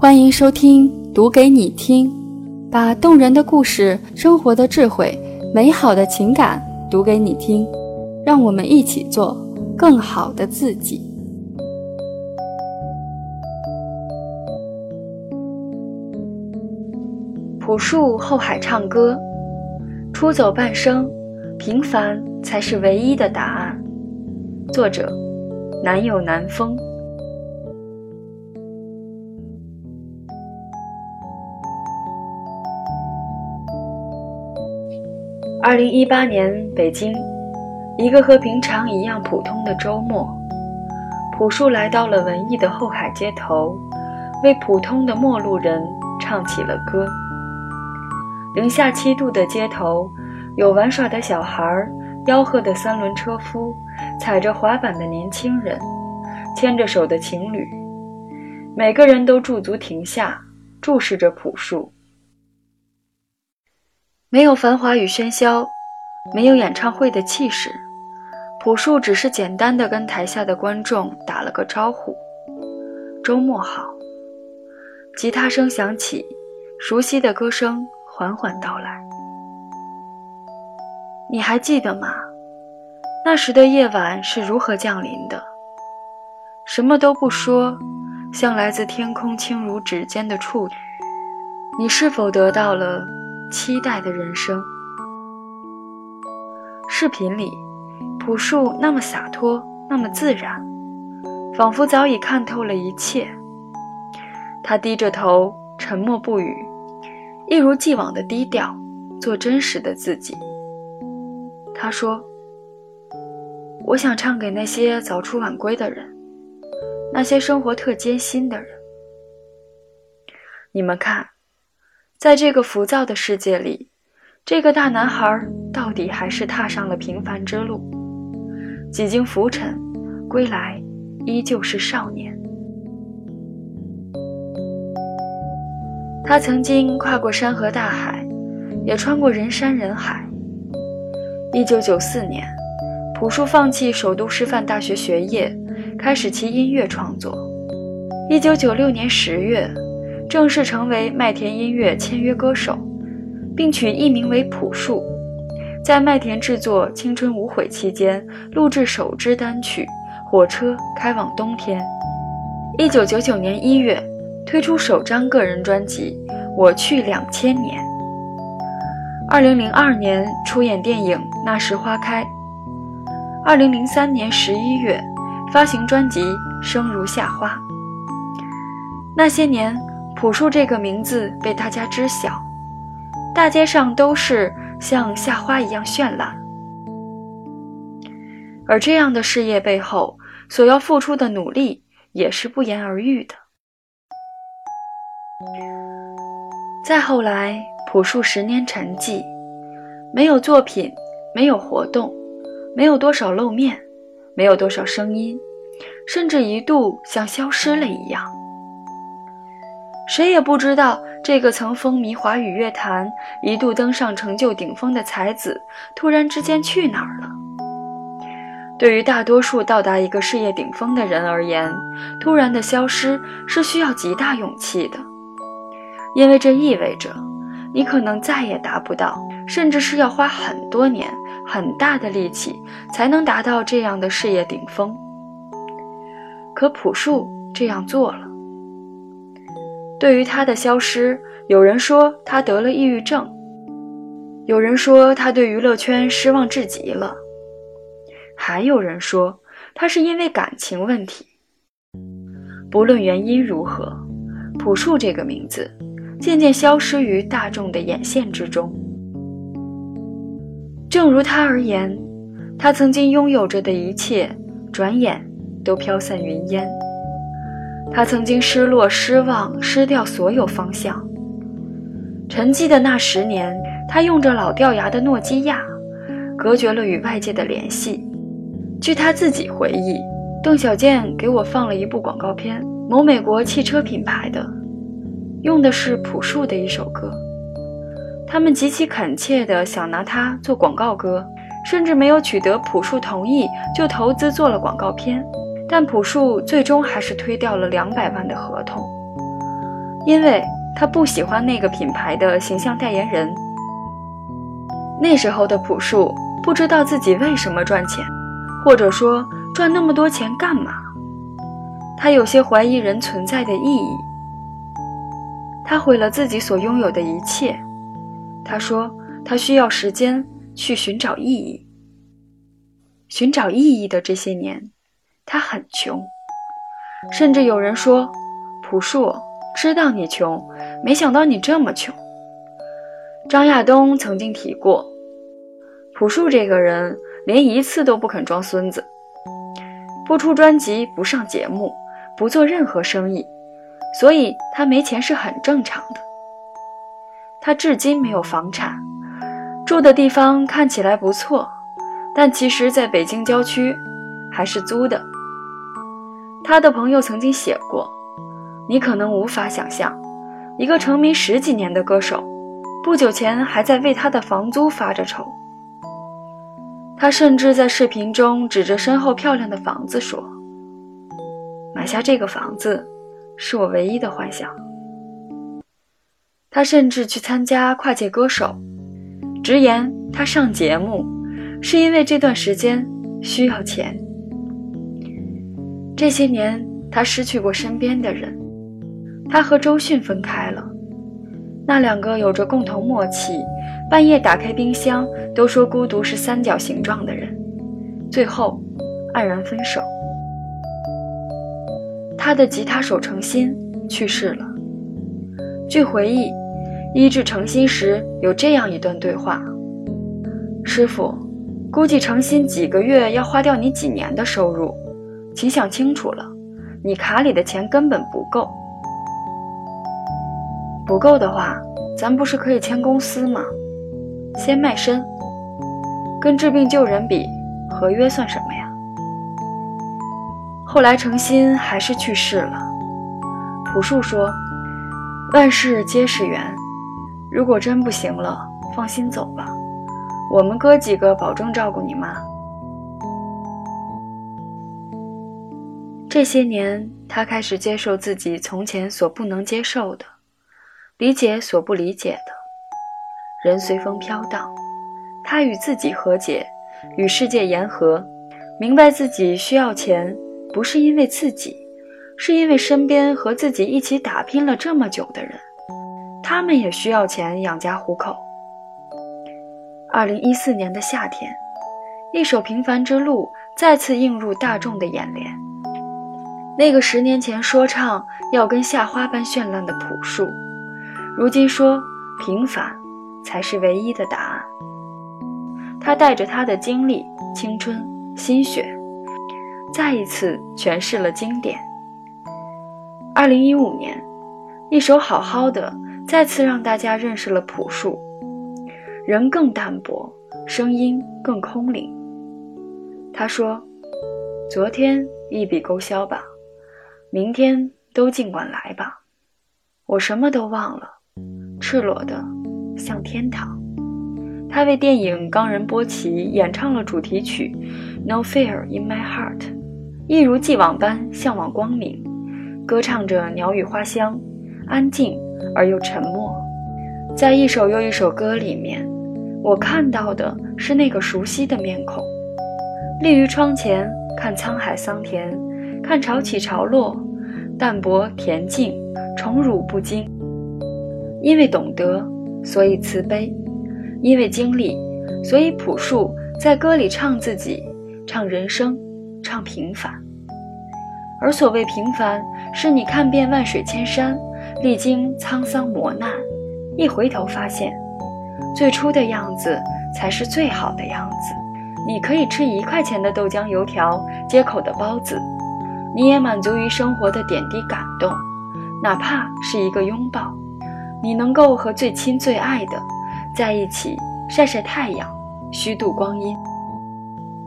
欢迎收听《读给你听》，把动人的故事、生活的智慧、美好的情感读给你听，让我们一起做更好的自己。朴树后海唱歌，出走半生，平凡才是唯一的答案。作者：南有南风。二零一八年北京，一个和平常一样普通的周末，朴树来到了文艺的后海街头，为普通的陌路人唱起了歌。零下七度的街头，有玩耍的小孩，吆喝的三轮车夫，踩着滑板的年轻人，牵着手的情侣，每个人都驻足停下，注视着朴树。没有繁华与喧嚣，没有演唱会的气势，朴树只是简单的跟台下的观众打了个招呼：“周末好。”吉他声响起，熟悉的歌声缓缓到来。你还记得吗？那时的夜晚是如何降临的？什么都不说，像来自天空轻如指尖的触。你是否得到了？期待的人生。视频里，朴树那么洒脱，那么自然，仿佛早已看透了一切。他低着头，沉默不语，一如既往的低调，做真实的自己。他说：“我想唱给那些早出晚归的人，那些生活特艰辛的人。你们看。”在这个浮躁的世界里，这个大男孩到底还是踏上了平凡之路。几经浮沉，归来依旧是少年。他曾经跨过山河大海，也穿过人山人海。一九九四年，朴树放弃首都师范大学学业，开始其音乐创作。一九九六年十月。正式成为麦田音乐签约歌手，并取艺名为朴树，在麦田制作《青春无悔》期间录制首支单曲《火车开往冬天》。一九九九年一月推出首张个人专辑《我去两千年》。二零零二年出演电影《那时花开》。二零零三年十一月发行专辑《生如夏花》。那些年。朴树这个名字被大家知晓，大街上都是像夏花一样绚烂。而这样的事业背后所要付出的努力也是不言而喻的。再后来，朴树十年沉寂，没有作品，没有活动，没有多少露面，没有多少声音，甚至一度像消失了一样。谁也不知道，这个曾风靡华语乐坛、一度登上成就顶峰的才子，突然之间去哪儿了？对于大多数到达一个事业顶峰的人而言，突然的消失是需要极大勇气的，因为这意味着你可能再也达不到，甚至是要花很多年、很大的力气才能达到这样的事业顶峰。可朴树这样做了。对于他的消失，有人说他得了抑郁症，有人说他对娱乐圈失望至极了，还有人说他是因为感情问题。不论原因如何，朴树这个名字渐渐消失于大众的眼线之中。正如他而言，他曾经拥有着的一切，转眼都飘散云烟。他曾经失落、失望、失掉所有方向。沉寂的那十年，他用着老掉牙的诺基亚，隔绝了与外界的联系。据他自己回忆，邓小健给我放了一部广告片，某美国汽车品牌的，用的是朴树的一首歌。他们极其恳切地想拿它做广告歌，甚至没有取得朴树同意就投资做了广告片。但朴树最终还是推掉了两百万的合同。因为他不喜欢那个品牌的形象代言人。那时候的朴树不知道自己为什么赚钱，或者说赚那么多钱干嘛？他有些怀疑人存在的意义。他毁了自己所拥有的一切。他说他需要时间去寻找意义。寻找意义的这些年，他很穷，甚至有人说：“朴树，知道你穷，没想到你这么穷。”张亚东曾经提过。朴树这个人连一次都不肯装孙子，不出专辑，不上节目，不做任何生意，所以他没钱是很正常的。他至今没有房产，住的地方看起来不错，但其实在北京郊区，还是租的。他的朋友曾经写过：“你可能无法想象，一个成名十几年的歌手，不久前还在为他的房租发着愁。”他甚至在视频中指着身后漂亮的房子说：“买下这个房子，是我唯一的幻想。”他甚至去参加跨界歌手，直言他上节目是因为这段时间需要钱。这些年，他失去过身边的人，他和周迅分开了，那两个有着共同默契。半夜打开冰箱，都说孤独是三角形状的人，最后黯然分手。他的吉他手程心去世了。据回忆，医治程心时有这样一段对话：“师傅，估计程心几个月要花掉你几年的收入，请想清楚了，你卡里的钱根本不够。不够的话，咱不是可以签公司吗？”先卖身，跟治病救人比，合约算什么呀？后来程心还是去世了。朴树说：“万事皆是缘，如果真不行了，放心走吧，我们哥几个保证照顾你妈。”这些年，他开始接受自己从前所不能接受的，理解所不理解的。人随风飘荡，他与自己和解，与世界言和，明白自己需要钱，不是因为自己，是因为身边和自己一起打拼了这么久的人，他们也需要钱养家糊口。二零一四年的夏天，一首《平凡之路》再次映入大众的眼帘。那个十年前说唱要跟夏花般绚烂的朴树，如今说平凡。才是唯一的答案。他带着他的经历、青春、心血，再一次诠释了经典。二零一五年，一首《好好的》再次让大家认识了朴树，人更淡薄，声音更空灵。他说：“昨天一笔勾销吧，明天都尽管来吧，我什么都忘了，赤裸的。”像天堂。他为电影《冈仁波齐》演唱了主题曲《No Fear in My Heart》，一如既往般向往光明，歌唱着鸟语花香，安静而又沉默。在一首又一首歌里面，我看到的是那个熟悉的面孔，立于窗前看沧海桑田，看潮起潮落，淡泊恬静，宠辱不惊，因为懂得。所以慈悲，因为经历，所以朴树在歌里唱自己，唱人生，唱平凡。而所谓平凡，是你看遍万水千山，历经沧桑磨难，一回头发现，最初的样子才是最好的样子。你可以吃一块钱的豆浆油条，街口的包子，你也满足于生活的点滴感动，哪怕是一个拥抱。你能够和最亲最爱的在一起晒晒太阳，虚度光阴。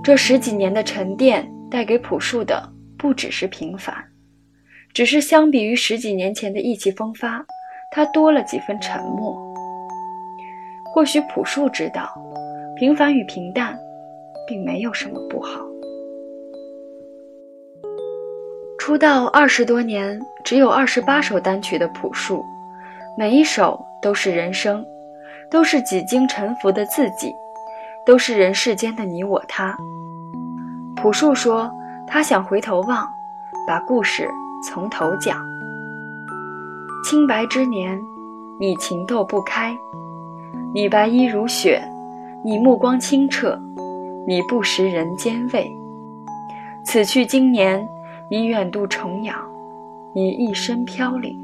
这十几年的沉淀带给朴树的不只是平凡，只是相比于十几年前的意气风发，他多了几分沉默。或许朴树知道，平凡与平淡，并没有什么不好。出道二十多年，只有二十八首单曲的朴树。每一首都是人生，都是几经沉浮的自己，都是人世间的你我他。朴树说，他想回头望，把故事从头讲。清白之年，你情窦不开，你白衣如雪，你目光清澈，你不食人间味。此去经年，你远渡重洋，你一身飘零，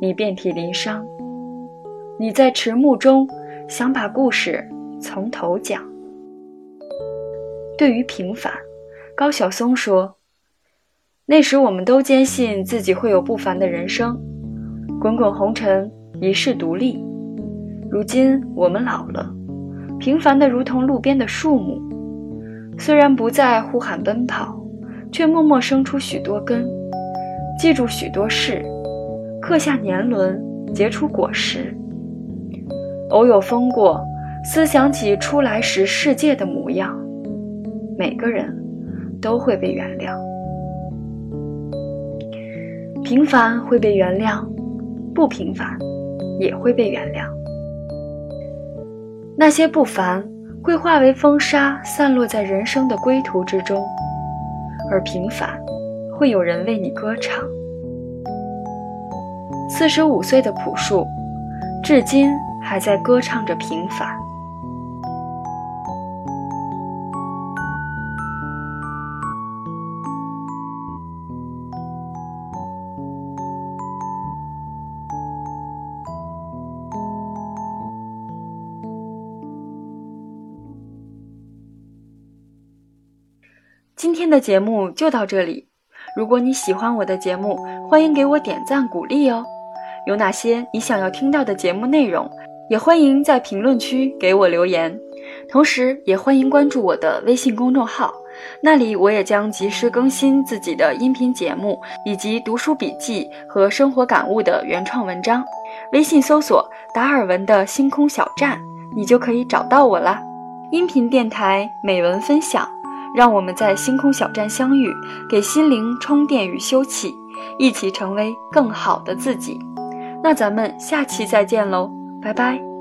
你遍体鳞伤，你在迟暮中想把故事从头讲。对于平凡，高晓松说：“那时我们都坚信自己会有不凡的人生，滚滚红尘，一世独立。如今我们老了，平凡的如同路边的树木。”虽然不再呼喊奔跑，却默默生出许多根，记住许多事，刻下年轮，结出果实。偶有风过，思想起初来时世界的模样，每个人都会被原谅。平凡会被原谅，不平凡也会被原谅。那些不凡。会化为风沙，散落在人生的归途之中；而平凡，会有人为你歌唱。四十五岁的朴树，至今还在歌唱着平凡。今天的节目就到这里。如果你喜欢我的节目，欢迎给我点赞鼓励哦。有哪些你想要听到的节目内容，也欢迎在评论区给我留言。同时，也欢迎关注我的微信公众号，那里我也将及时更新自己的音频节目以及读书笔记和生活感悟的原创文章。微信搜索“达尔文的星空小站”，你就可以找到我啦。音频电台美文分享。让我们在星空小站相遇，给心灵充电与休憩，一起成为更好的自己。那咱们下期再见喽，拜拜。